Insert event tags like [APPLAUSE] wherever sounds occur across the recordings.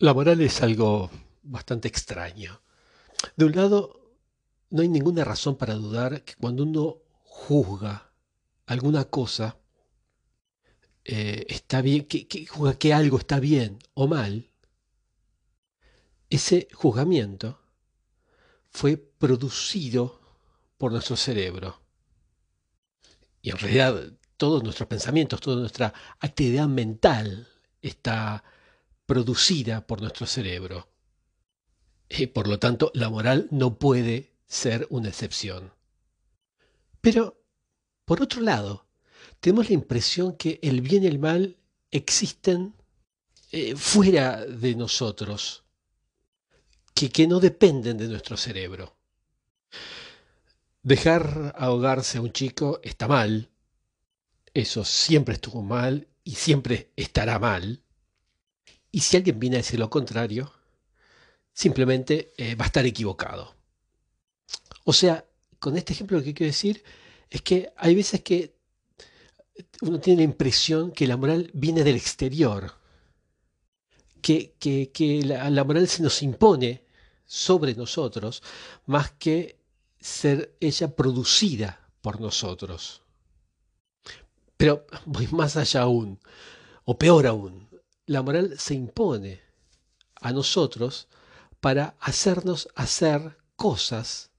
La moral es algo bastante extraño. De un lado, no hay ninguna razón para dudar que cuando uno juzga alguna cosa, eh, está bien, que, que juzga que algo está bien o mal, ese juzgamiento fue producido por nuestro cerebro. Y en realidad todos nuestros pensamientos, toda nuestra actividad mental está producida por nuestro cerebro. Y por lo tanto, la moral no puede ser una excepción. Pero, por otro lado, tenemos la impresión que el bien y el mal existen eh, fuera de nosotros, que, que no dependen de nuestro cerebro. Dejar ahogarse a un chico está mal, eso siempre estuvo mal y siempre estará mal. Y si alguien viene a decir lo contrario, simplemente eh, va a estar equivocado. O sea, con este ejemplo lo que quiero decir es que hay veces que uno tiene la impresión que la moral viene del exterior, que, que, la, la, moral se nos impone sobre nosotros más que ser ella producida por nosotros. Pero voy más allá aún, o peor aún, la moral se impone a nosotros para hacernos hacer cosas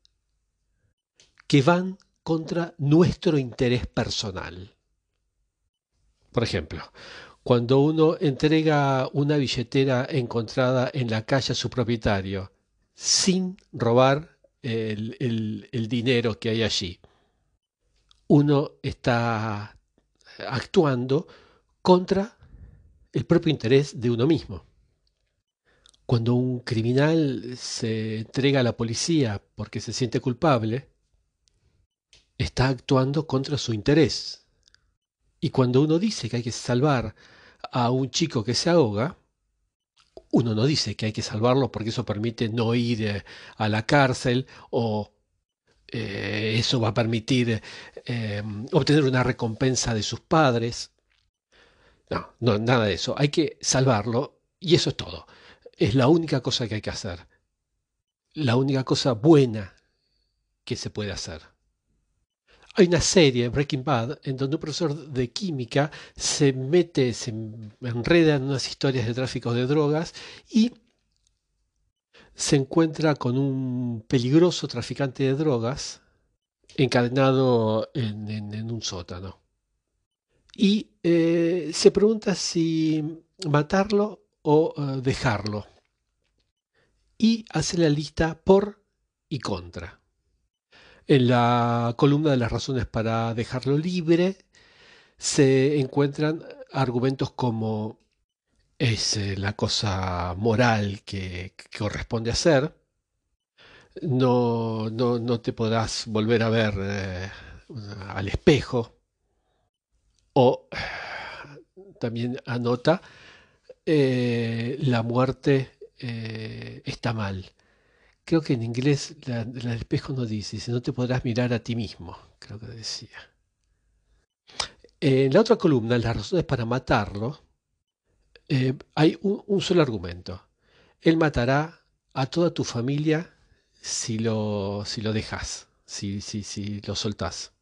que van contra nuestro interés personal. Por ejemplo, cuando uno entrega una billetera encontrada en la calle a su propietario sin robar el, el dinero que hay allí, uno está actuando contra el propio interés de uno mismo. Cuando un criminal se entrega a la policía porque se siente culpable, está actuando contra su interés. Y cuando uno dice que hay que salvar a un chico que se ahoga, uno no dice que hay que salvarlo porque eso permite no ir eh, a la cárcel o eh, eso va a permitir eh, obtener una recompensa de sus padres. No, no, nada de eso. Hay que salvarlo y eso es todo. Es la única cosa que hay que hacer. La única cosa buena que se puede hacer. Hay una serie Breaking Bad en donde un profesor de química se mete, se enreda en unas historias de tráfico de drogas y se encuentra con un peligroso traficante de drogas encadenado en, en un sótano y eh, se pregunta si matarlo o eh, dejarlo. Y hace la lista por y contra. En la columna de las razones para dejarlo libre se encuentran argumentos como es eh, la cosa moral que, corresponde hacer, no, no, no, te podrás volver a ver al espejo, o [SIGHS] también anota, eh, la muerte eh, está mal. Creo que en inglés la, del espejo no dice, si no te podrás mirar a ti mismo, creo que decía. En la otra columna, las razones para matarlo, eh, hay un, solo argumento. Él matará a toda tu familia si lo, si lo dejas, si, si, si lo soltás.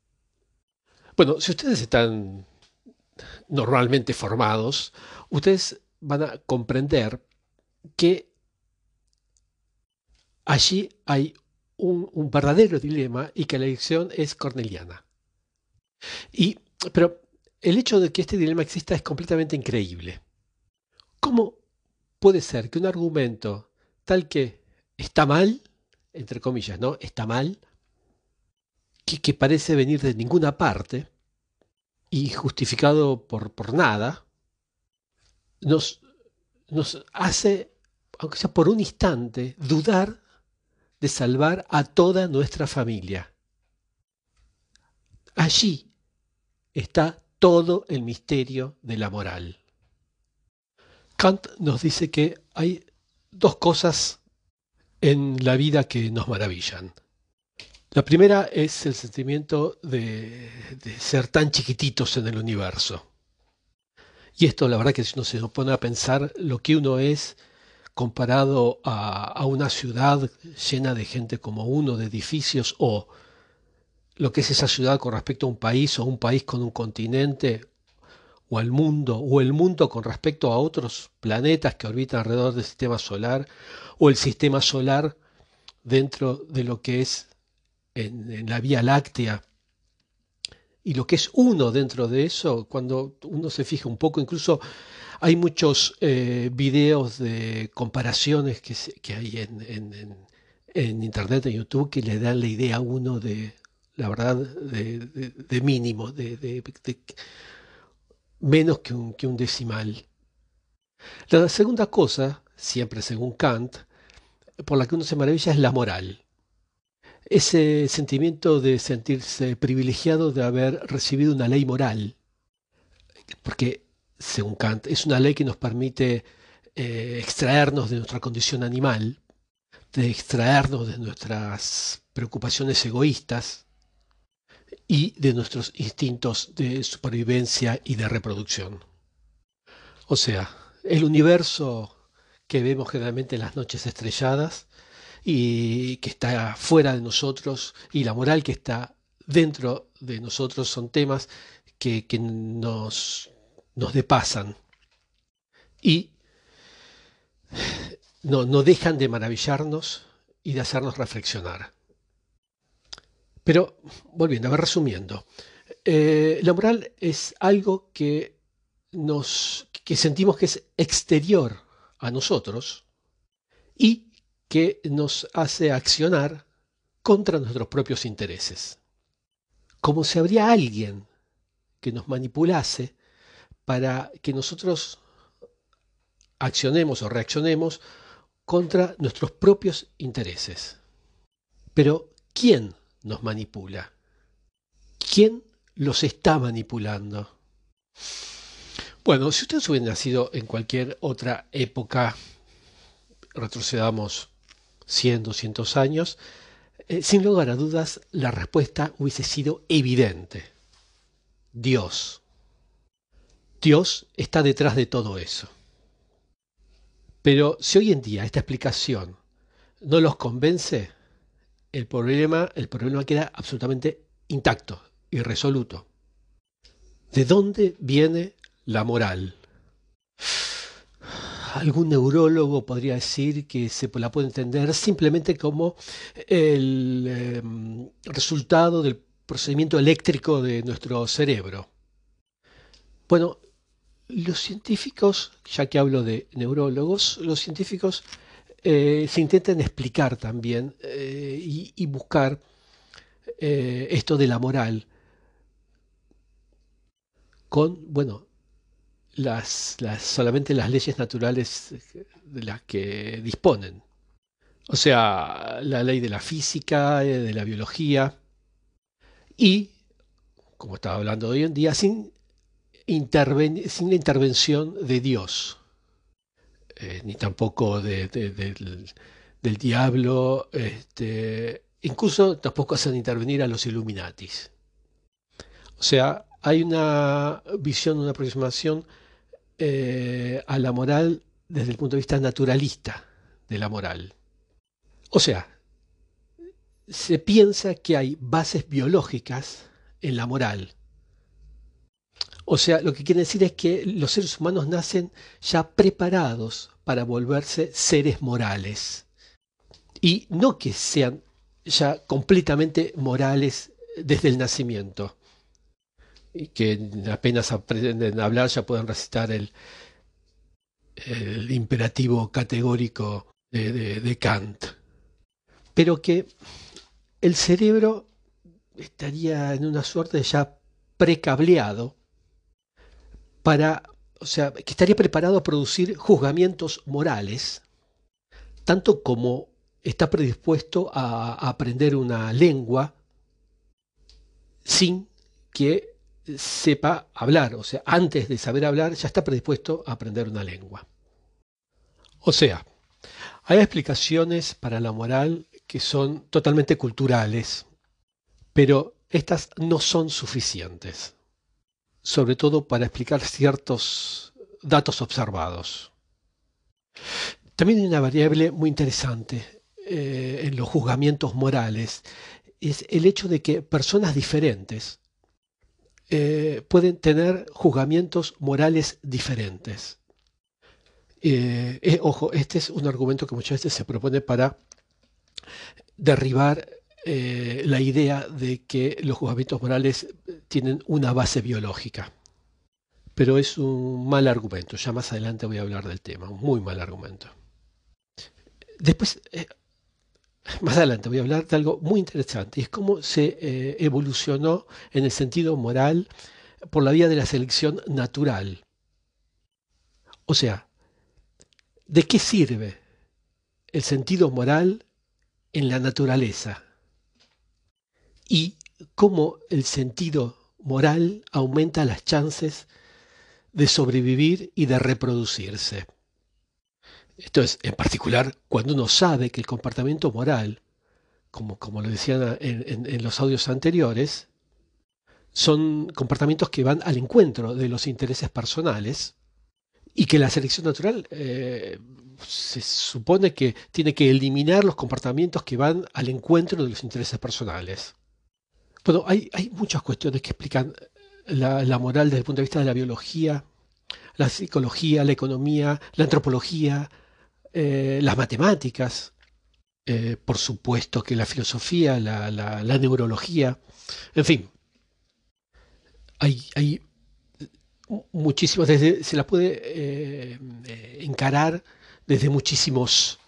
Bueno, si ustedes están normalmente formados, ustedes van a comprender que allí hay un, verdadero dilema y que la elección es corneliana. Y, pero el hecho de que este dilema exista es completamente increíble. ¿Cómo puede ser que un argumento tal que está mal, entre comillas, ¿no? Está mal, que, que parece venir de ninguna parte, y justificado por, por nada, nos, nos hace, aunque sea por un instante, dudar de salvar a toda nuestra familia. Allí está todo el misterio de la moral. Kant nos dice que hay dos cosas en la vida que nos maravillan. La primera es el sentimiento de, ser tan chiquititos en el universo. Y esto, la verdad, que si uno se pone a pensar lo que uno es comparado a, una ciudad llena de gente como uno, de edificios, o lo que es esa ciudad con respecto a un país, o un país con un continente, o al mundo, o el mundo con respecto a otros planetas que orbitan alrededor del sistema solar, o el sistema solar dentro de lo que es en la Vía Láctea, y lo que es uno dentro de eso, cuando uno se fija un poco, incluso hay muchos eh, videos de comparaciones que, hay en, Internet, en YouTube, que le dan la idea a uno de, la verdad, de, mínimo, de, menos que que un decimal. La segunda cosa, siempre según Kant, por la que uno se maravilla es la moral. Ese sentimiento de sentirse privilegiado de haber recibido una ley moral. Porque según Kant, es una ley que nos permite eh, extraernos de nuestra condición animal, de extraernos de nuestras preocupaciones egoístas y de nuestros instintos de supervivencia y de reproducción. O sea, el universo que vemos generalmente en las noches estrelladas y que está fuera de nosotros y la moral que está dentro de nosotros son temas que, que nos nos depasan y no, no dejan de maravillarnos y de hacernos reflexionar. Pero, volviendo, a ver, resumiendo, eh, la moral es algo que, nos, que sentimos que es exterior a nosotros y que nos hace accionar contra nuestros propios intereses. Como si habría alguien que nos manipulase para que nosotros accionemos o reaccionemos contra nuestros propios intereses. Pero, ¿quién nos manipula? ¿Quién los está manipulando? Bueno, si ustedes hubieran nacido en cualquier otra época, retrocedamos 100, 200 años, eh, sin lugar a dudas la respuesta hubiese sido evidente. Dios. Dios está detrás de todo eso. Pero si hoy en día esta explicación no los convence, el problema, el problema queda absolutamente intacto, irresoluto. ¿De dónde viene la moral? Algún neurólogo podría decir que se la puede entender simplemente como el em, resultado del procedimiento eléctrico de nuestro cerebro. Bueno, los científicos, ya que hablo de neurólogos, los científicos eh, se intentan explicar también eh, y, buscar eh, esto de la moral con, bueno, las, solamente las leyes naturales de las que disponen. O sea, la ley de la física, de la biología y, como estaba hablando hoy en día, sin la intervención de Dios, eh, ni tampoco del, diablo, este, incluso tampoco hacen intervenir a los Illuminatis. O sea, hay una visión, una aproximación eh, a la moral desde el punto de vista naturalista de la moral. O sea, se piensa que hay bases biológicas en la moral, o sea, lo que quiere decir es que los seres humanos nacen ya preparados para volverse seres morales. Y no que sean ya completamente morales desde el nacimiento. Que apenas aprenden a hablar ya pueden recitar el, imperativo categórico de, Kant. Pero que el cerebro estaría en una suerte ya precableado para, o sea, que estaría preparado a producir juzgamientos morales, tanto como está predispuesto a, aprender una lengua sin que sepa hablar, o sea, antes de saber hablar ya está predispuesto a aprender una lengua. O sea, hay explicaciones para la moral que son totalmente culturales, pero estas no son suficientes sobre todo para explicar ciertos datos observados. También hay una variable muy interesante eh, en los juzgamientos morales, es el hecho de que personas diferentes eh, pueden tener juzgamientos morales diferentes. Eh, ojo, este es un argumento que muchas veces se propone para derribar la idea de que los juzgamientos morales tienen una base biológica. Pero es un mal argumento, ya más adelante voy a hablar del tema, un muy mal argumento. Después, eh, [LAUGHS] más adelante voy a hablar de algo muy interesante, y es cómo se eh, evolucionó en el sentido moral por la vía de la selección natural. O sea, ¿de qué sirve el sentido moral en la naturaleza? Y cómo el sentido moral aumenta las chances de sobrevivir y de reproducirse. Esto es, en particular, cuando uno sabe que el comportamiento moral, como, como lo decían en, los audios anteriores, son comportamientos que van al encuentro de los intereses personales y que la selección natural eh, se supone que tiene que eliminar los comportamientos que van al encuentro de los intereses personales. Bueno, hay, hay muchas cuestiones que explican la, moral desde el punto de vista de la biología, la psicología, la economía, la antropología, eh, las matemáticas, eh, por supuesto que la filosofía, la, neurología, en fin, hay, hay muchísimas, se la puede eh, encarar desde muchísimos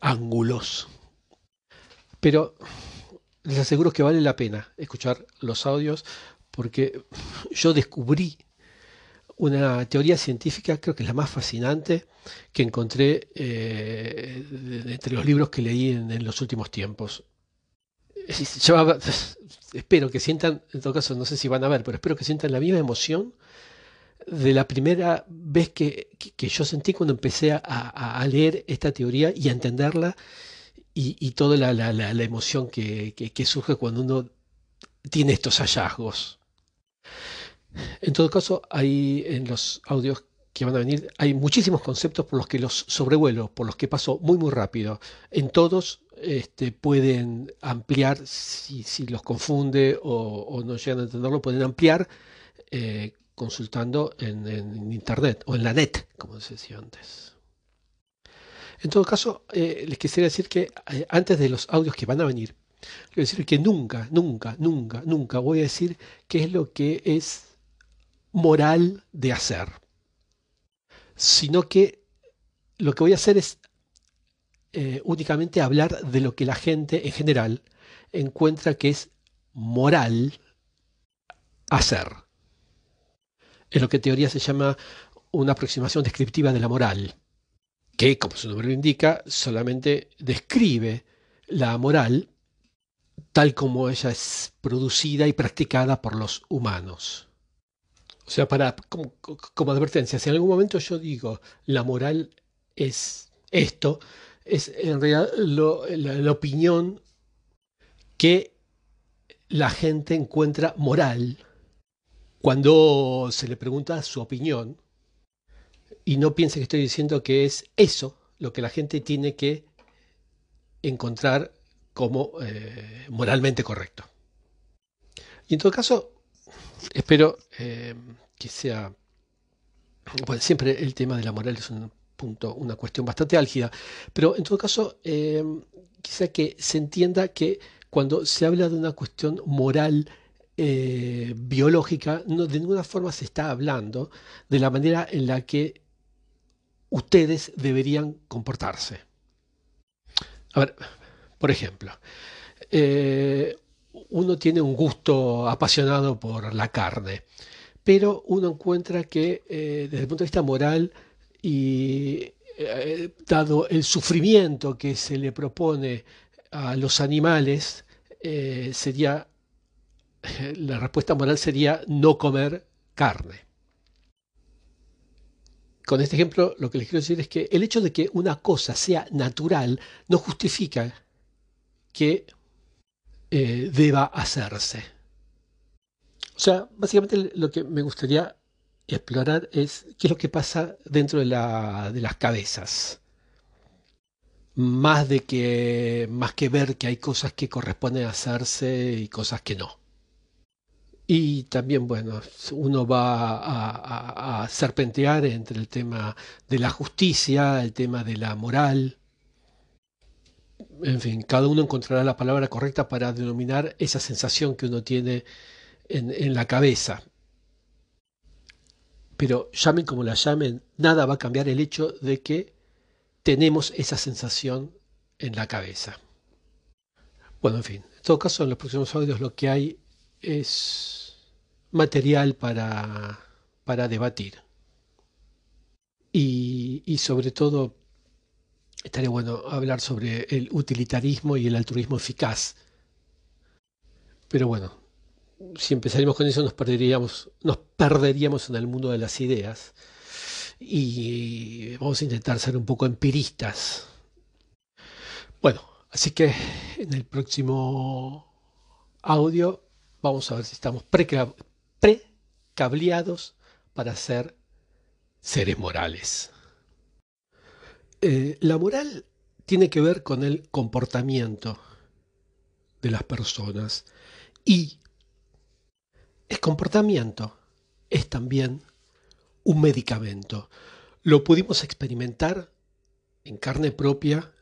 ángulos, pero les aseguro que vale la pena escuchar los audios porque yo descubrí una teoría científica, creo que es la más fascinante que encontré eh, entre los libros que leí en, los últimos tiempos. [LAUGHS] espero que sientan, en todo caso no sé si van a ver, pero espero que sientan la misma emoción de la primera vez que, yo sentí cuando empecé a, leer esta teoría y a entenderla y, toda la, emoción que surge cuando uno tiene estos hallazgos. En todo caso, hay en los audios que van a venir, hay muchísimos conceptos por los que los sobrevuelo, por los que paso muy muy rápido. En todos este, pueden ampliar, si, los confunde o, no llegan a entenderlo, pueden ampliar eh, consultando en, internet o en la net, como decía antes. En todo caso, eh, les quisiera decir que eh, antes de los audios que van a venir, quiero decir que nunca, nunca, nunca, nunca voy a decir qué es lo que es moral de hacer, sino que lo que voy a hacer es eh, únicamente hablar de lo que la gente en general encuentra que es moral hacer. Es lo que en teoría se llama una aproximación descriptiva de la moral, que, como su nombre lo indica, solamente describe la moral tal como ella es producida y practicada por los humanos. O sea, para, como, advertencia, si en algún momento yo digo la moral es esto, es en realidad la, opinión que la gente encuentra moral cuando se le pregunta su opinión y no piense que estoy diciendo que es eso lo que la gente tiene que encontrar como eh, moralmente correcto. Y en todo caso, espero eh, que sea... Bueno, siempre el tema de la moral es un punto, una cuestión bastante álgida, pero en todo caso, eh, quizá que se entienda que cuando se habla de una cuestión moral eh, biológica, no, de ninguna forma se está hablando de la manera en la que ustedes deberían comportarse. A ver, por ejemplo, uno tiene un gusto apasionado por la carne, pero uno encuentra que eh, desde el punto de vista moral y eh, dado el sufrimiento que se le propone a los animales, eh, sería la respuesta moral sería no comer carne. Con este ejemplo lo que les quiero decir es que el hecho de que una cosa sea natural no justifica que deba hacerse. O sea, básicamente lo que me gustaría explorar es qué es lo que pasa dentro de, las cabezas. Más de que, más que ver que hay cosas que corresponden hacerse y cosas que no. Y también, bueno, uno va a, a, serpentear entre el tema de la justicia, el tema de la moral. En fin, cada uno encontrará la palabra correcta para denominar esa sensación que uno tiene en, la cabeza. Pero llamen como la llamen, nada va a cambiar el hecho de que tenemos esa sensación en la cabeza. Bueno, en fin, en todo caso, en los próximos audios lo que hay es material para, para debatir. Y, y, sobre todo, estaría bueno hablar sobre el utilitarismo y el altruismo eficaz. Pero bueno, si empezaríamos con eso nos perderíamos, nos perderíamos en el mundo de las ideas. Y vamos a intentar ser un poco empiristas. Bueno, así que en el próximo audio vamos a ver si estamos pre precableados para ser seres morales. Eh, la moral tiene que ver con el comportamiento de las personas y el comportamiento es también un medicamento. Lo pudimos experimentar en carne propia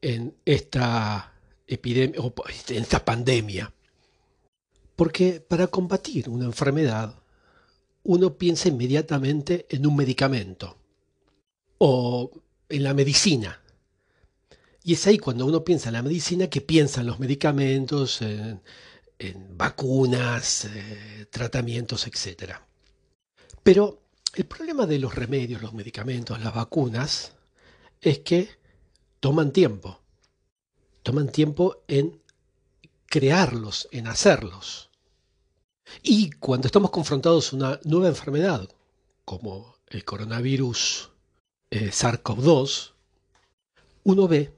en esta epidemia, en esta pandemia. Porque para combatir una enfermedad, uno piensa inmediatamente en un medicamento o en la medicina. Y es ahí cuando uno piensa en la medicina que piensa en los medicamentos, en, vacunas, eh, tratamientos, etc. Pero el problema de los remedios, los medicamentos, las vacunas, es que toman tiempo. Toman tiempo en crearlos, en hacerlos. Y cuando estamos confrontados a una nueva enfermedad, como el coronavirus eh, SARS-CoV-2, uno ve,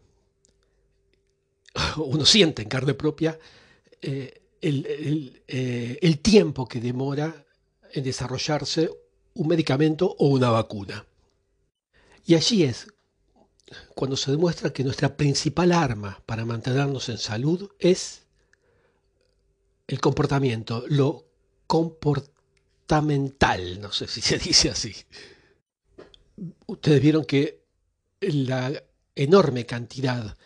[LAUGHS] uno siente en carne propia eh, el, eh, el tiempo que demora en desarrollarse un medicamento o una vacuna. Y allí es cuando se demuestra que nuestra principal arma para mantenernos en salud es el comportamiento, lo comportamental, no sé si se dice así. Ustedes vieron que la enorme cantidad,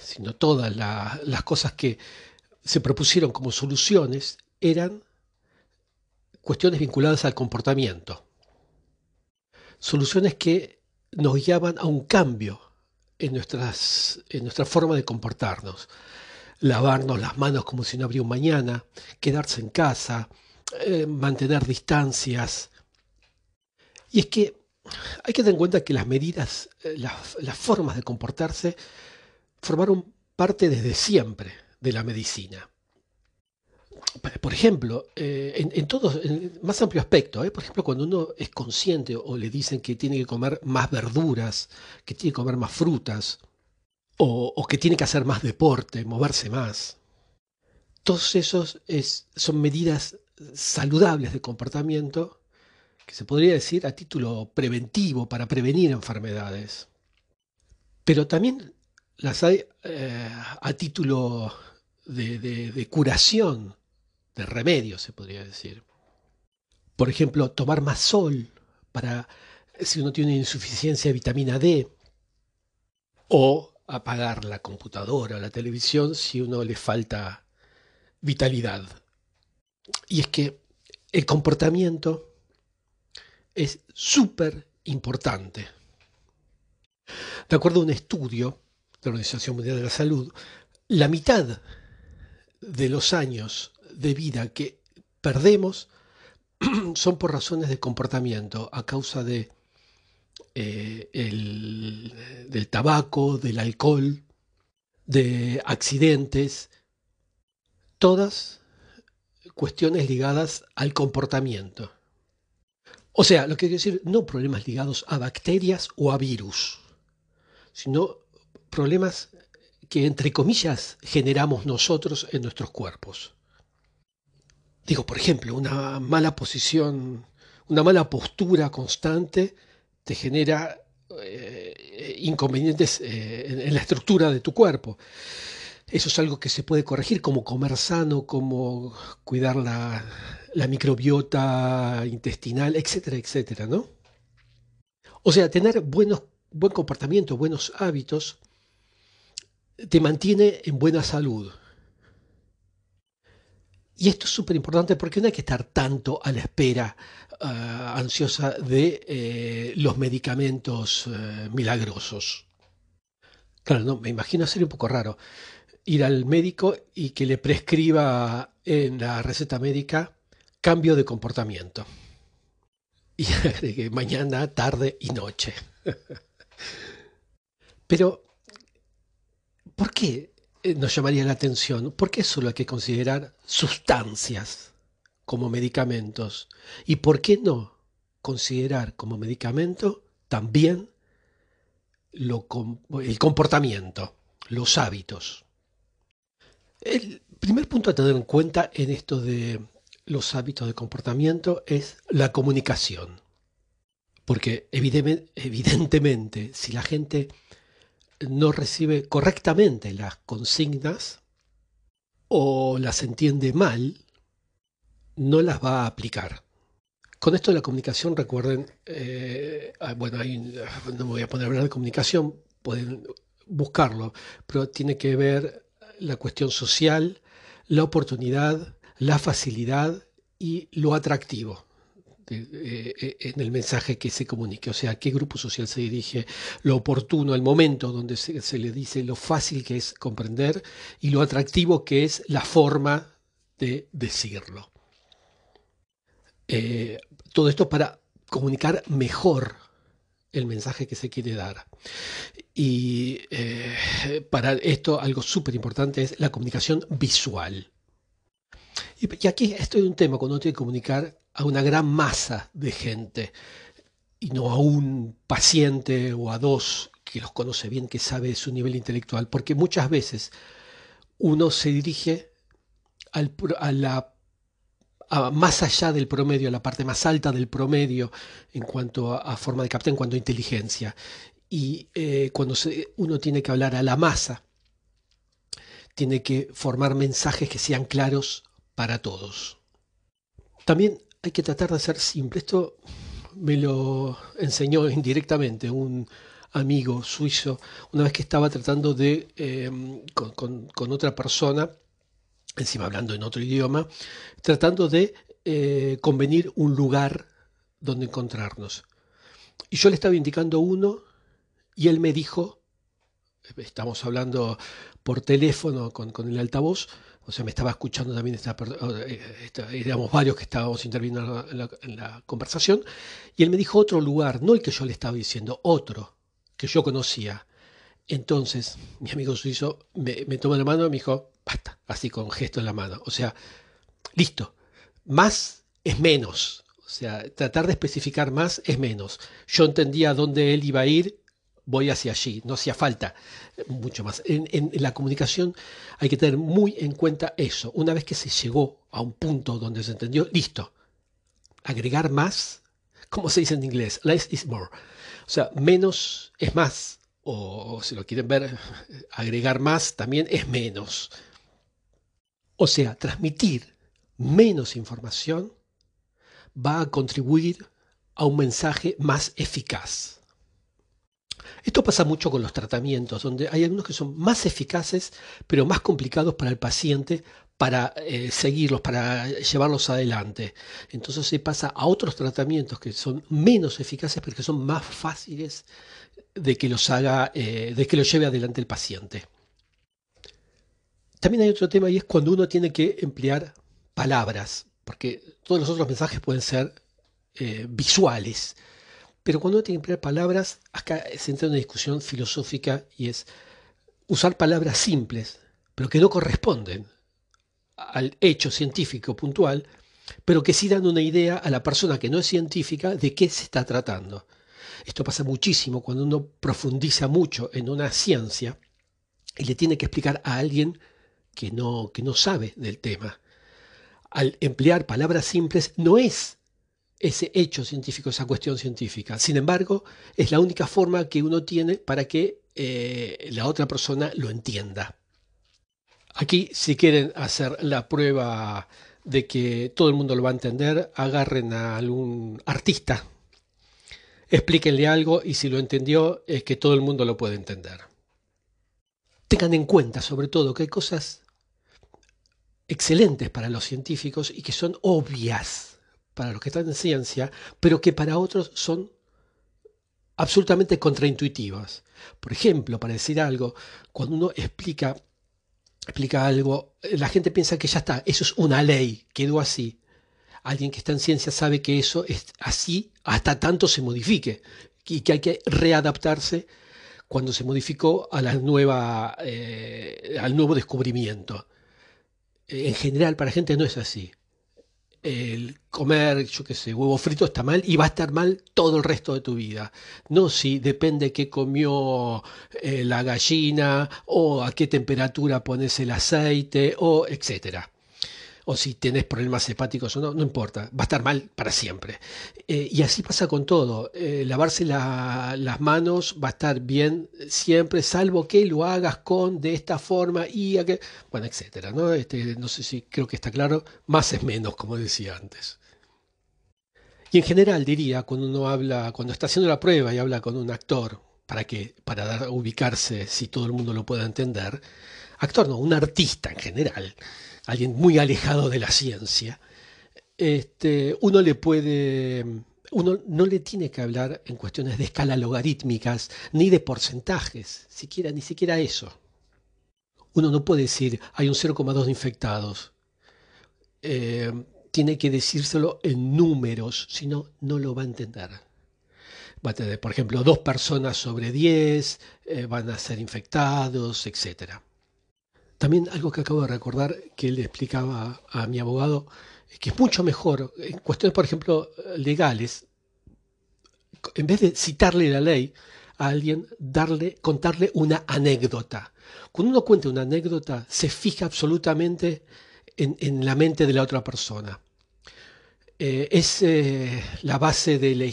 sino todas las cosas que se propusieron como soluciones eran cuestiones vinculadas al comportamiento. Soluciones que nos guiaban a un cambio en, nuestras, en nuestra forma de comportarnos lavarnos las manos como si no habría un mañana, quedarse en casa, eh, mantener distancias. Y es que hay que tener en cuenta que las medidas, eh, las, formas de comportarse, formaron parte desde siempre de la medicina. Por ejemplo, eh, en, en, todo, en más amplio aspecto, por ejemplo, cuando uno es consciente o le dicen que tiene que comer más verduras, que tiene que comer más frutas, o, que tiene que hacer más deporte, moverse más. Todos esos son medidas saludables de comportamiento que se podría decir a título preventivo para prevenir enfermedades. Pero también las hay eh, a título de, de curación, de remedio, se podría decir. Por ejemplo, tomar más sol para si uno tiene insuficiencia de vitamina D. O apagar la computadora o la televisión si uno le falta vitalidad. Y es que el comportamiento es súper importante. De acuerdo a un estudio de la Organización Mundial de la Salud, la mitad de los años de vida que perdemos [CLEARS THROAT] son por razones de comportamiento, a causa de eh, del tabaco, del alcohol, de accidentes, todas cuestiones ligadas al comportamiento. O sea, lo que quiero decir, no problemas ligados a bacterias o a virus, sino problemas que, entre comillas, generamos nosotros en nuestros cuerpos. Digo, por ejemplo, una mala posición, una mala postura constante te genera eh, inconvenientes eh, en, la estructura de tu cuerpo. Eso es algo que se puede corregir, como comer sano, como cuidar la, la microbiota intestinal, etcétera, etcétera, ¿no? O sea, tener buenos, buen comportamiento, buenos hábitos, te mantiene en buena salud. Y esto es súper importante porque no hay que estar tanto a la espera ah, ansiosa de eh, los medicamentos eh, milagrosos. Claro, no, me imagino ser un poco raro ir al médico y que le prescriba en la receta médica cambio de comportamiento. [LAUGHS] Y mañana, tarde y noche. [LAUGHS] Pero, ¿por qué eh, nos llamaría la atención, ¿por qué solo hay que considerar sustancias como medicamentos? ¿Y por qué no considerar como medicamento también el comportamiento, los hábitos? El primer punto a tener en cuenta en esto de los hábitos de comportamiento es la comunicación. Porque evidentemente, si la gente no recibe correctamente las consignas o las entiende mal, no las va a aplicar. Con esto de la comunicación, recuerden, eh, ah, bueno, no me voy a poner a hablar de comunicación, pueden buscarlo, pero tiene que ver la cuestión social, la oportunidad, la facilidad y lo atractivo. Eh, eh, en el mensaje que se comunique, o sea, qué grupo social se dirige, lo oportuno, el momento donde se, le dice lo fácil que es comprender y lo atractivo que es la forma de decirlo. Eh, todo esto para comunicar mejor el mensaje que se quiere dar. Y para esto algo súper importante es la comunicación visual. Y, aquí esto es un tema cuando uno tiene que comunicar a una gran masa de gente y no a un paciente o a dos que los conoce bien, que sabe su nivel intelectual, porque muchas veces uno se dirige a la más allá del promedio, a la parte más alta del promedio en cuanto a, forma de captar, en cuanto a inteligencia. Y eh, cuando uno tiene que hablar a la masa, tiene que formar mensajes que sean claros para todos. También hay que tratar de ser simple. Esto me lo enseñó indirectamente un amigo suizo una vez que estaba tratando de, em, con, otra persona, encima hablando en otro idioma, tratando de eh, convenir un lugar donde encontrarnos. Y yo le estaba indicando uno y él me dijo, estamos hablando por teléfono con, con el altavoz, o sea, me estaba escuchando también esta, eh, éramos varios que estábamos interviniendo en la, conversación, y él me dijo otro lugar, no el que yo le estaba diciendo, otro que yo conocía. Entonces, mi amigo suizo me, tomó la mano y me dijo, basta, así con gesto en la mano. O sea, listo, más es menos. O sea, tratar de especificar más es menos. Yo entendía dónde él iba a ir voy hacia allí, no hacía falta mucho más. En, la comunicación hay que tener muy en cuenta eso. Una vez que se llegó a un punto donde se entendió, listo. Agregar más, como se dice en inglés, less is more. O sea, menos es más. O, si lo quieren ver, agregar más también es menos. O sea, transmitir menos información va a contribuir a un mensaje más eficaz. Esto pasa mucho con los tratamientos, donde hay algunos que son más eficaces, pero más complicados para el paciente para eh, seguirlos, para llevarlos adelante. Entonces se pasa a otros tratamientos que son menos eficaces, pero que son más fáciles de que los haga, eh, de que los lleve adelante el paciente. También hay otro tema y es cuando uno tiene que emplear palabras, porque todos los otros mensajes pueden ser eh, visuales. Pero cuando uno tiene que emplear palabras, acá se entra en una discusión filosófica y es usar palabras simples, pero que no corresponden al hecho científico puntual, pero que sí dan una idea a la persona que no es científica de qué se está tratando. Esto pasa muchísimo cuando uno profundiza mucho en una ciencia y le tiene que explicar a alguien que no, que no sabe del tema. Al emplear palabras simples no es ese hecho científico, esa cuestión científica. Sin embargo, es la única forma que uno tiene para que eh, la otra persona lo entienda. Aquí, si quieren hacer la prueba de que todo el mundo lo va a entender, agarren a algún artista, explíquenle algo y si lo entendió es que todo el mundo lo puede entender. Tengan en cuenta, sobre todo, que hay cosas excelentes para los científicos y que son obvias para los que están en ciencia, pero que para otros son absolutamente contraintuitivas. Por ejemplo, para decir algo, cuando uno explica, explica algo, la gente piensa que ya está, eso es una ley, quedó así. Alguien que está en ciencia sabe que eso es así hasta tanto se modifique y que hay que readaptarse cuando se modificó a la nueva, eh, al nuevo descubrimiento. En general, para gente no es así el comer, yo qué sé, huevo frito está mal y va a estar mal todo el resto de tu vida. No si depende qué comió eh, la gallina o a qué temperatura pones el aceite o etcétera o si tenés problemas hepáticos o no, no importa, va a estar mal para siempre. Eh, y así pasa con todo. Eh, lavarse las manos va a estar bien siempre, salvo que lo hagas con de esta forma y a que, bueno, etcétera. ¿no? Este, no sé si creo que está claro, más es menos, como decía antes. Y en general diría, cuando uno habla, cuando está haciendo la prueba y habla con un actor, para que, para dar, ubicarse si todo el mundo lo pueda entender, actor no, un artista en general, alguien muy alejado de la ciencia, este, uno le puede, uno no le tiene que hablar en cuestiones de escala logarítmicas ni de porcentajes, siquiera, ni siquiera eso. Uno no puede decir hay un 0,2 de infectados. Eh, tiene que decírselo en números, si no, no lo va a entender. Va a tener, por ejemplo, dos personas sobre 10 eh, van a ser infectados, etcétera. También algo que acabo de recordar que él explicaba a mi abogado, que es mucho mejor, en cuestiones, por ejemplo, legales, en vez de citarle la ley a alguien, darle, contarle una anécdota. Cuando uno cuenta una anécdota, se fija absolutamente en, la mente de la otra persona. Eh, es eh, la base de la,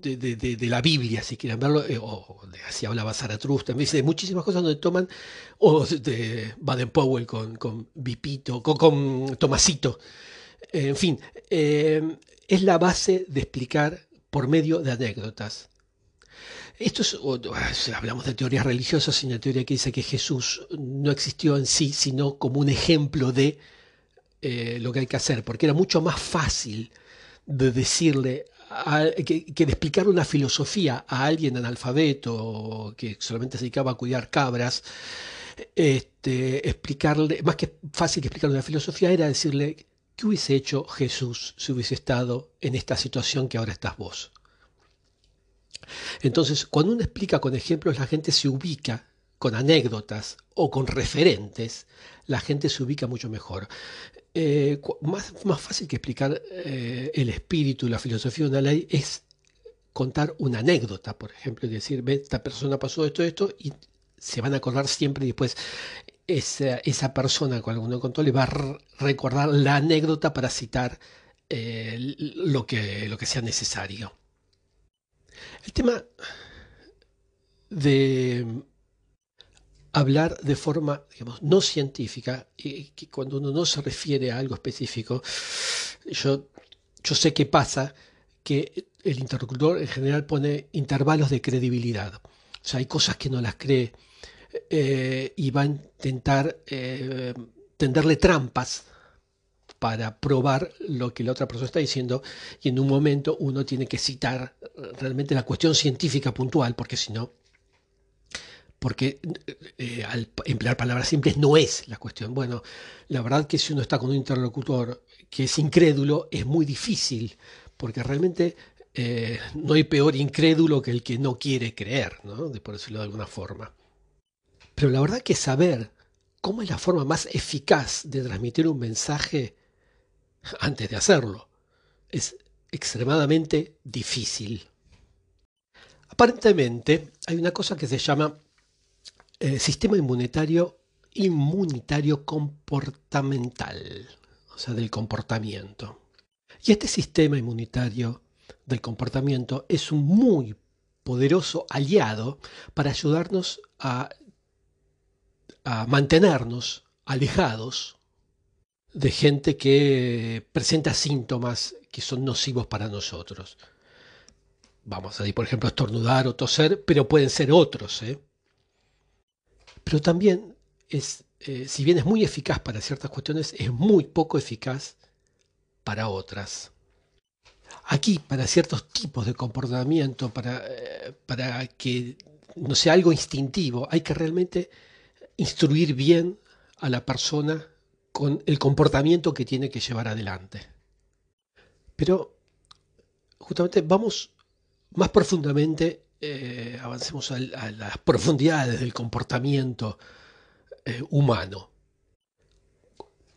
de, la Biblia, si quieren verlo, eh, o de, así hablaba Zaratustra, de muchísimas cosas donde toman, o de Baden Powell con, con Vipito, con, Tomasito, eh, en fin, eh, es la base de explicar por medio de anécdotas. Esto es, hablamos de teorías religiosas y una teoría que dice que Jesús no existió en sí, sino como un ejemplo de lo que hay que hacer, porque era mucho más fácil de decirle que, de explicar una filosofía a alguien analfabeto que solamente se dedicaba a cuidar cabras, este, explicarle, más que fácil que explicar una filosofía, era decirle, ¿qué hubiese hecho Jesús si hubiese estado en esta situación que ahora estás vos? Entonces, cuando uno explica con ejemplos, la gente se ubica con anécdotas o con referentes, la gente se ubica mucho mejor. Eh, más, más, fácil que explicar eh, el espíritu, la filosofía de una ley es contar una anécdota, por ejemplo, y decir, ve, esta persona pasó esto, esto, y se van a acordar siempre y después esa, esa persona con uno contó le va a recordar la anécdota para citar eh, lo, que, lo que sea necesario. El tema de hablar de forma, digamos, no científica, y que cuando uno no se refiere a algo específico, yo, yo sé qué pasa, que el interlocutor en general pone intervalos de credibilidad. O sea, hay cosas que no las cree eh, y va a intentar eh, tenderle trampas para probar lo que la otra persona está diciendo y en un momento uno tiene que citar realmente la cuestión científica puntual porque si no porque eh, al emplear palabras simples no es la cuestión. Bueno, la verdad que si uno está con un interlocutor que es incrédulo, es muy difícil, porque realmente eh, no hay peor incrédulo que el que no quiere creer, ¿no? de por decirlo de alguna forma. Pero la verdad que saber cómo es la forma más eficaz de transmitir un mensaje antes de hacerlo es extremadamente difícil. Aparentemente hay una cosa que se llama eh, sistema inmunitario, inmunitario comportamental, o sea, del comportamiento. Y este sistema inmunitario del comportamiento es un muy poderoso aliado para ayudarnos a, mantenernos alejados de gente que presenta síntomas que son nocivos para nosotros. Vamos a decir, por ejemplo, estornudar o toser, pero pueden ser otros. ¿eh? Pero también es, eh, si bien es muy eficaz para ciertas cuestiones, es muy poco eficaz para otras. Aquí, para ciertos tipos de comportamiento, para, eh, para que no sea algo instintivo, hay que realmente instruir bien a la persona con el comportamiento que tiene que llevar adelante. Pero justamente vamos más profundamente, eh, avancemos a, las profundidades del comportamiento eh, humano.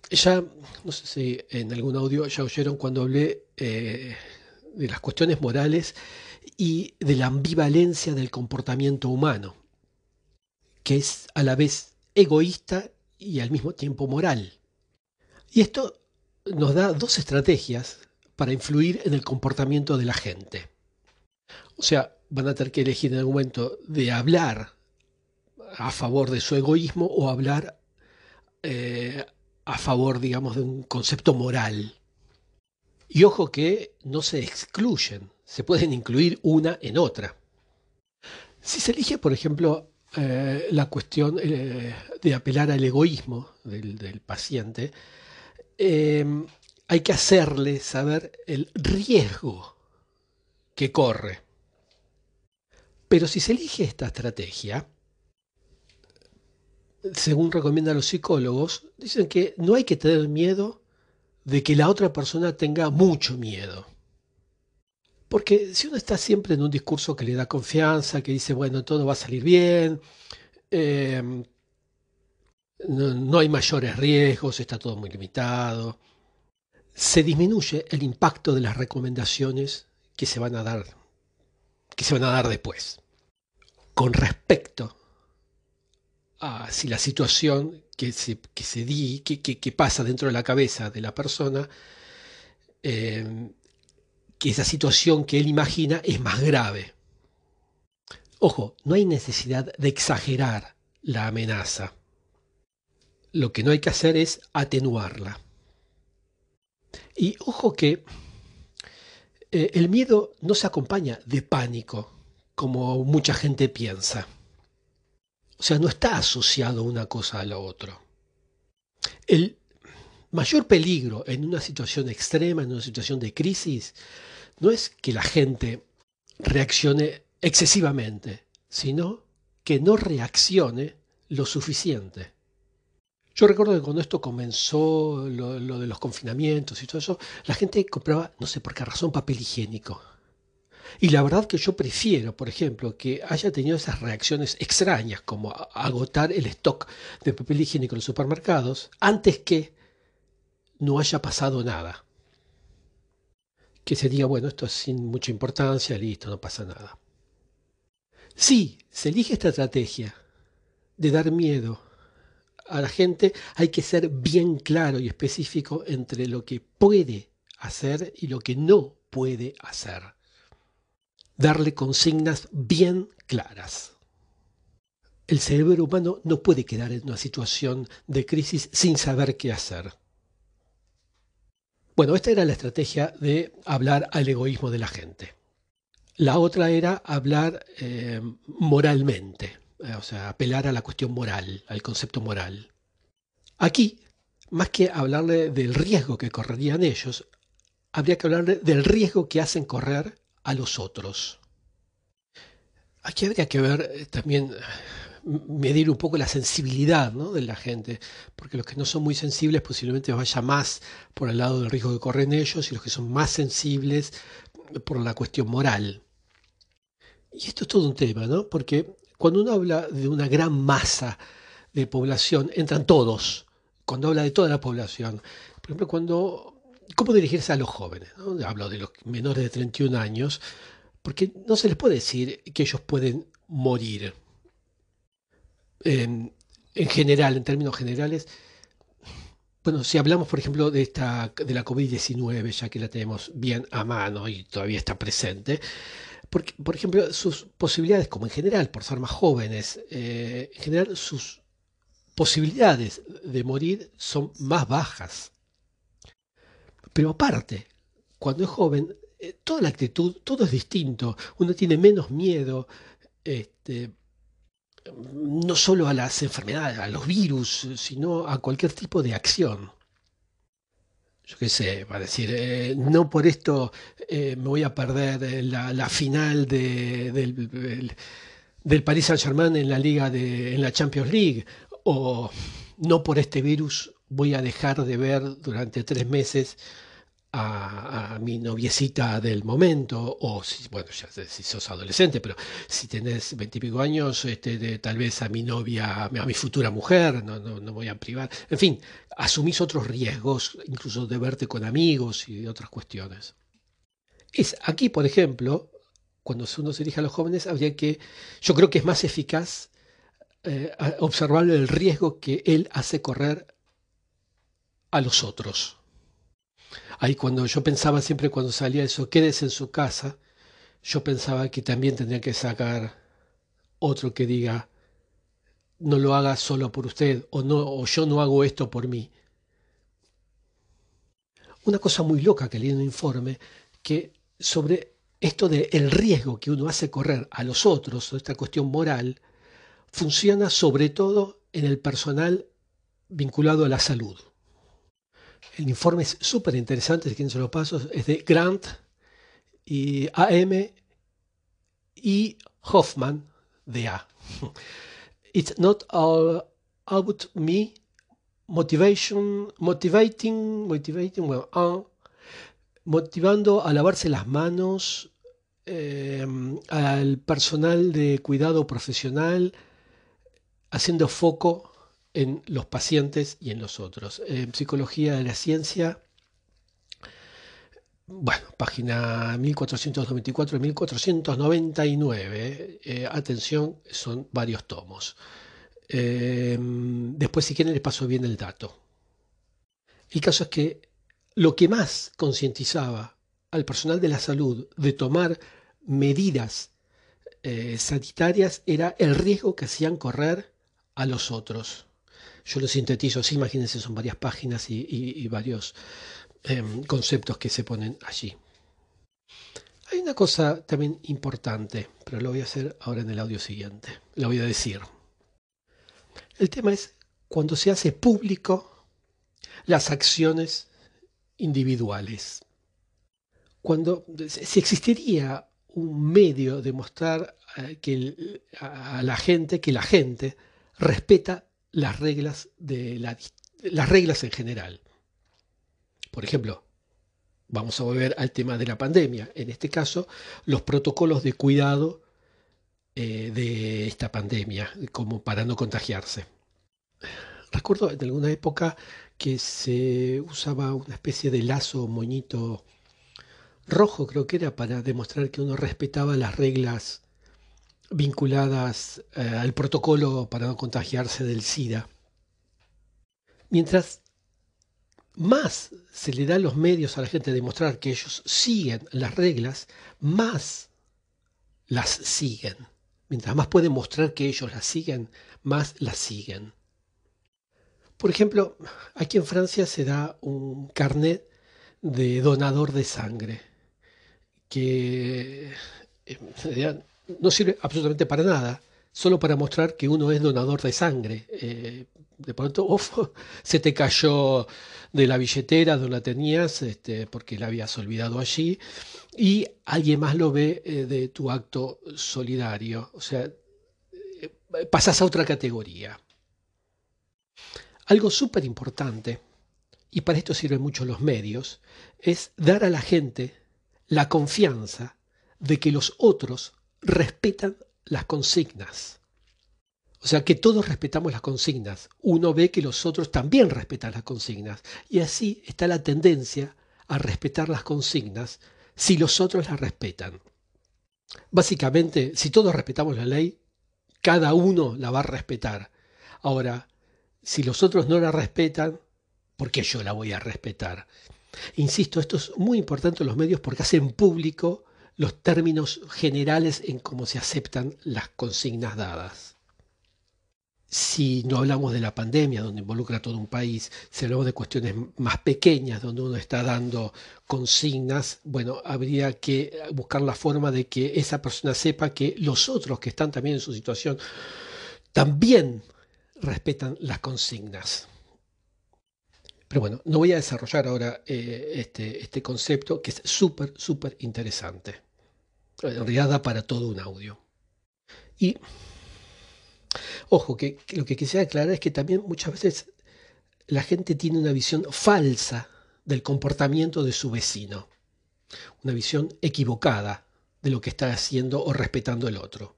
Ya, no sé si en algún audio ya oyeron cuando hablé eh, de las cuestiones morales y de la ambivalencia del comportamiento humano, que es a la vez egoísta y al mismo tiempo moral. Y esto nos da dos estrategias para influir en el comportamiento de la gente. O sea, van a tener que elegir en el momento de hablar a favor de su egoísmo o hablar eh, a favor, digamos, de un concepto moral. Y ojo que no se excluyen, se pueden incluir una en otra. Si se elige, por ejemplo, eh, la cuestión eh, de apelar al egoísmo del paciente, hay que hacerle saber el riesgo que corre. Pero si se elige esta estrategia, según recomiendan los psicólogos, dicen que no hay que tener miedo de que la otra persona tenga mucho miedo. Porque si uno está siempre en un discurso que le da confianza, que dice, bueno, todo va a salir bien, em, no, hay mayores riesgos, está todo muy limitado. Se disminuye el impacto de las recomendaciones que se van a dar, que se van a dar después. Con respecto a si la situación que se, que se di, que, pasa dentro de la cabeza de la persona, eh, que esa situación que él imagina es más grave. Ojo, no hay necesidad de exagerar la amenaza. Lo que no hay que hacer es atenuarla. Y ojo que eh, el miedo no se acompaña de pánico, como mucha gente piensa. O sea, no está asociado una cosa a la otra. El mayor peligro en una situación extrema, en una situación de crisis, no es que la gente reaccione excesivamente, sino que no reaccione lo suficiente. Yo recuerdo que cuando esto comenzó, lo, de los confinamientos y todo eso, la gente compraba, no sé por qué razón, papel higiénico. Y la verdad que yo prefiero, por ejemplo, que haya tenido esas reacciones extrañas, como agotar el stock de papel higiénico en los supermercados, antes que no haya pasado nada. Que se diga, bueno, esto es sin mucha importancia, listo, no pasa nada. Sí, se elige esta estrategia de dar miedo a la gente, hay que ser bien claro y específico entre lo que puede hacer y lo que no puede hacer. Darle consignas bien claras. El cerebro humano no puede quedar en una situación de crisis sin saber qué hacer. Bueno, esta era la estrategia de hablar al egoísmo de la gente. La otra era hablar eh, moralmente. Eh, o sea, apelar a la cuestión moral, al concepto moral. Aquí, más que hablarle del riesgo que correrían ellos, habría que hablarle del riesgo que hacen correr a los otros. Aquí habría que ver eh, también, medir un poco la sensibilidad de la gente, porque los que no son muy sensibles posiblemente vaya más por el lado del riesgo que corren ellos y los que son más sensibles por la cuestión moral. Y esto es todo un tema, ¿no? Porque cuando uno habla de una gran masa de población, entran todos. Cuando habla de toda la población. Por ejemplo, cuando... ¿Cómo dirigirse a los jóvenes? Hablo de los menores de 31 años, porque no se les puede decir que ellos pueden morir. En, en general, en términos generales, bueno, si hablamos, por ejemplo, de, esta, de la COVID-19, ya que la tenemos bien a mano y todavía está presente, porque, por ejemplo, sus posibilidades, como en general, por ser más jóvenes, eh, en general sus posibilidades de morir son más bajas. Pero aparte, cuando es joven, eh, toda la actitud, todo es distinto. Uno tiene menos miedo, este, no solo a las enfermedades, a los virus, sino a cualquier tipo de acción. Yo qué sé, va a decir, eh, no por esto eh, me voy a perder la, final de, del, del, Paris Saint-Germain en la Liga de, en la Champions League, o no por este virus voy a dejar de ver durante tres meses a, mi noviecita del momento, o si, bueno, ya si sos adolescente, pero si tenés veintipico años, este, tal vez a mi novia, a mi futura mujer, no, no, voy a privar. En fin, asumís otros riesgos, incluso de verte con amigos y otras cuestiones. Es aquí, por ejemplo, cuando uno se dirige a los jóvenes, habría que, yo creo que es más eficaz eh, observar el riesgo que él hace correr a los otros. Ahí cuando yo pensaba siempre cuando salía eso, quédese en su casa, yo pensaba que también tendría que sacar otro que diga, no lo haga solo por usted, o, no, o yo no hago esto por mí. Una cosa muy loca que leí en un informe, que sobre esto del el riesgo que uno hace correr a los otros, esta cuestión moral, funciona sobre todo en el personal vinculado a la salud. El informe es súper interesante, si quieren se lo paso, es de Grant y AM y Hoffman de A. [LAUGHS] It's not all about me, motivation, motivating, motivating, well, uh, motivando a lavarse las manos eh, al personal de cuidado profesional, haciendo foco en los pacientes y en los otros. En Psicología de la Ciencia, bueno, página 1494-1499, eh, atención, son varios tomos. Eh, después, si quieren, les paso bien el dato. El caso es que lo que más concientizaba al personal de la salud de tomar medidas eh, sanitarias era el riesgo que hacían correr a los otros. Yo lo sintetizo así, imagínense, son varias páginas y, varios em, conceptos que se ponen allí. Hay una cosa también importante, pero lo voy a hacer ahora en el audio siguiente. Lo voy a decir. El tema es cuando se hace público las acciones individuales. Cuando si existiría un medio de mostrar eh, que a la gente que la gente respeta las reglas, de las reglas en general. Por ejemplo, vamos a volver al tema de la pandemia. En este caso, los protocolos de cuidado eh, de esta pandemia, como para no contagiarse. Recuerdo en alguna época que se usaba una especie de lazo moñito rojo, creo que era, para demostrar que uno respetaba las reglas vinculadas eh, al protocolo para no contagiarse del SIDA. Mientras más se le da los medios a la gente a demostrar que ellos siguen las reglas, más las siguen. Mientras más pueden mostrar que ellos las siguen, más las siguen. Por ejemplo, aquí en Francia se da un carnet de donador de sangre que eh, no sirve absolutamente para nada, solo para mostrar que uno es donador de sangre. Eh, de pronto, [LAUGHS] se te cayó de la billetera donde la tenías, este, porque la habías olvidado allí, y alguien más lo ve eh, de tu acto solidario. O sea, eh, pasas a otra categoría. Algo súper importante, y para esto sirven mucho los medios, es dar a la gente la confianza de que los otros respetan las consignas. O sea que todos respetamos las consignas. Uno ve que los otros también respetan las consignas. Y así está la tendencia a respetar las consignas si los otros las respetan. Básicamente, si todos respetamos la ley, cada uno la va a respetar. Ahora, si los otros no la respetan, ¿por qué yo la voy a respetar? Insisto, esto es muy importante en los medios porque hacen público los términos generales en cómo se aceptan las consignas dadas. Si no hablamos de la pandemia, donde involucra a todo un país, si hablamos de cuestiones más pequeñas, donde uno está dando consignas, bueno, habría que buscar la forma de que esa persona sepa que los otros que están también en su situación también respetan las consignas. Pero bueno, no voy a desarrollar ahora eh, este, este concepto que es súper, súper interesante. En realidad da para todo un audio. Y ojo, que, lo que quisiera aclarar es que también muchas veces la gente tiene una visión falsa del comportamiento de su vecino. Una visión equivocada de lo que está haciendo o respetando el otro.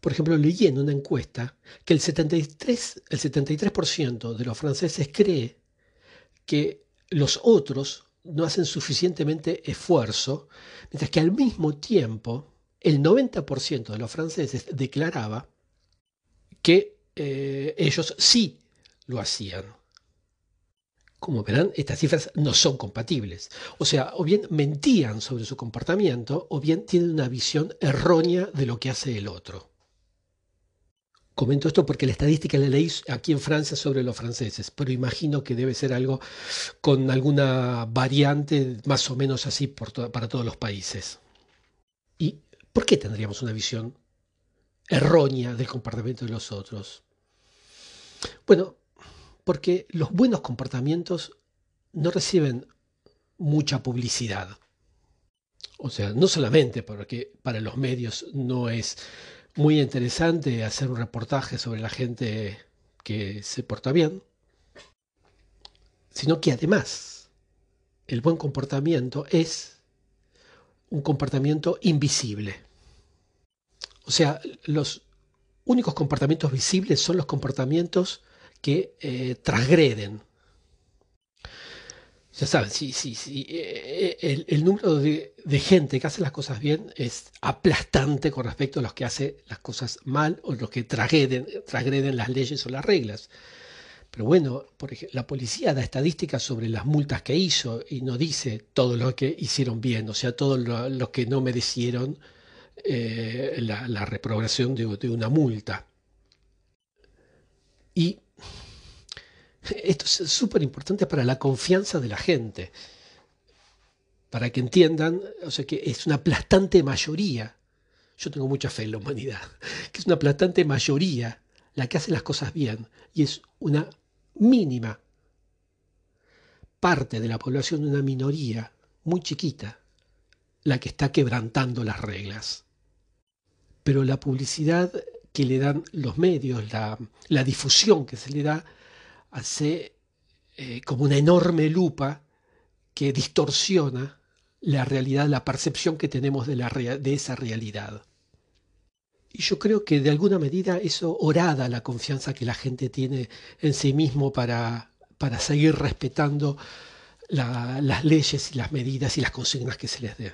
Por ejemplo, leí en una encuesta que el 73%, el 73 de los franceses cree que los otros no hacen suficientemente esfuerzo, mientras que al mismo tiempo el 90% de los franceses declaraba que eh, ellos sí lo hacían. Como verán, estas cifras no son compatibles. O sea, o bien mentían sobre su comportamiento, o bien tienen una visión errónea de lo que hace el otro. Comento esto porque la estadística la leí aquí en Francia sobre los franceses, pero imagino que debe ser algo con alguna variante más o menos así para todos los países. ¿Y por qué tendríamos una visión errónea del comportamiento de los otros? Bueno, porque los buenos comportamientos no reciben mucha publicidad. O sea, no solamente porque para los medios no es muy interesante hacer un reportaje sobre la gente que se porta bien, sino que además el buen comportamiento es un comportamiento invisible. O sea, los únicos comportamientos visibles son los comportamientos que eh, transgreden ya saben, sí, sí, sí. Eh, eh, el, número de, gente que hace las cosas bien es aplastante con respecto a los que hace las cosas mal o los que transgreden, las leyes o las reglas. Pero bueno, por ejemplo, la policía da estadísticas sobre las multas que hizo y no dice todo lo que hicieron bien, o sea, todo lo, que no merecieron eh, la, reprobación de, de una multa. Y esto es súper importante para la confianza de la gente, para que entiendan, o sea, que es una aplastante mayoría, yo tengo mucha fe en la humanidad, [LAUGHS] que es una aplastante mayoría la que hace las cosas bien y es una mínima parte de la población, una minoría muy chiquita, la que está quebrantando las reglas. Pero la publicidad que le dan los medios, la, la difusión que se le da, hace eh, como una enorme lupa que distorsiona la realidad, la percepción que tenemos de, la, de esa realidad. Y yo creo que de alguna medida eso orada la confianza que la gente tiene en sí mismo para, para seguir respetando las leyes y las medidas y las consignas que se les dé.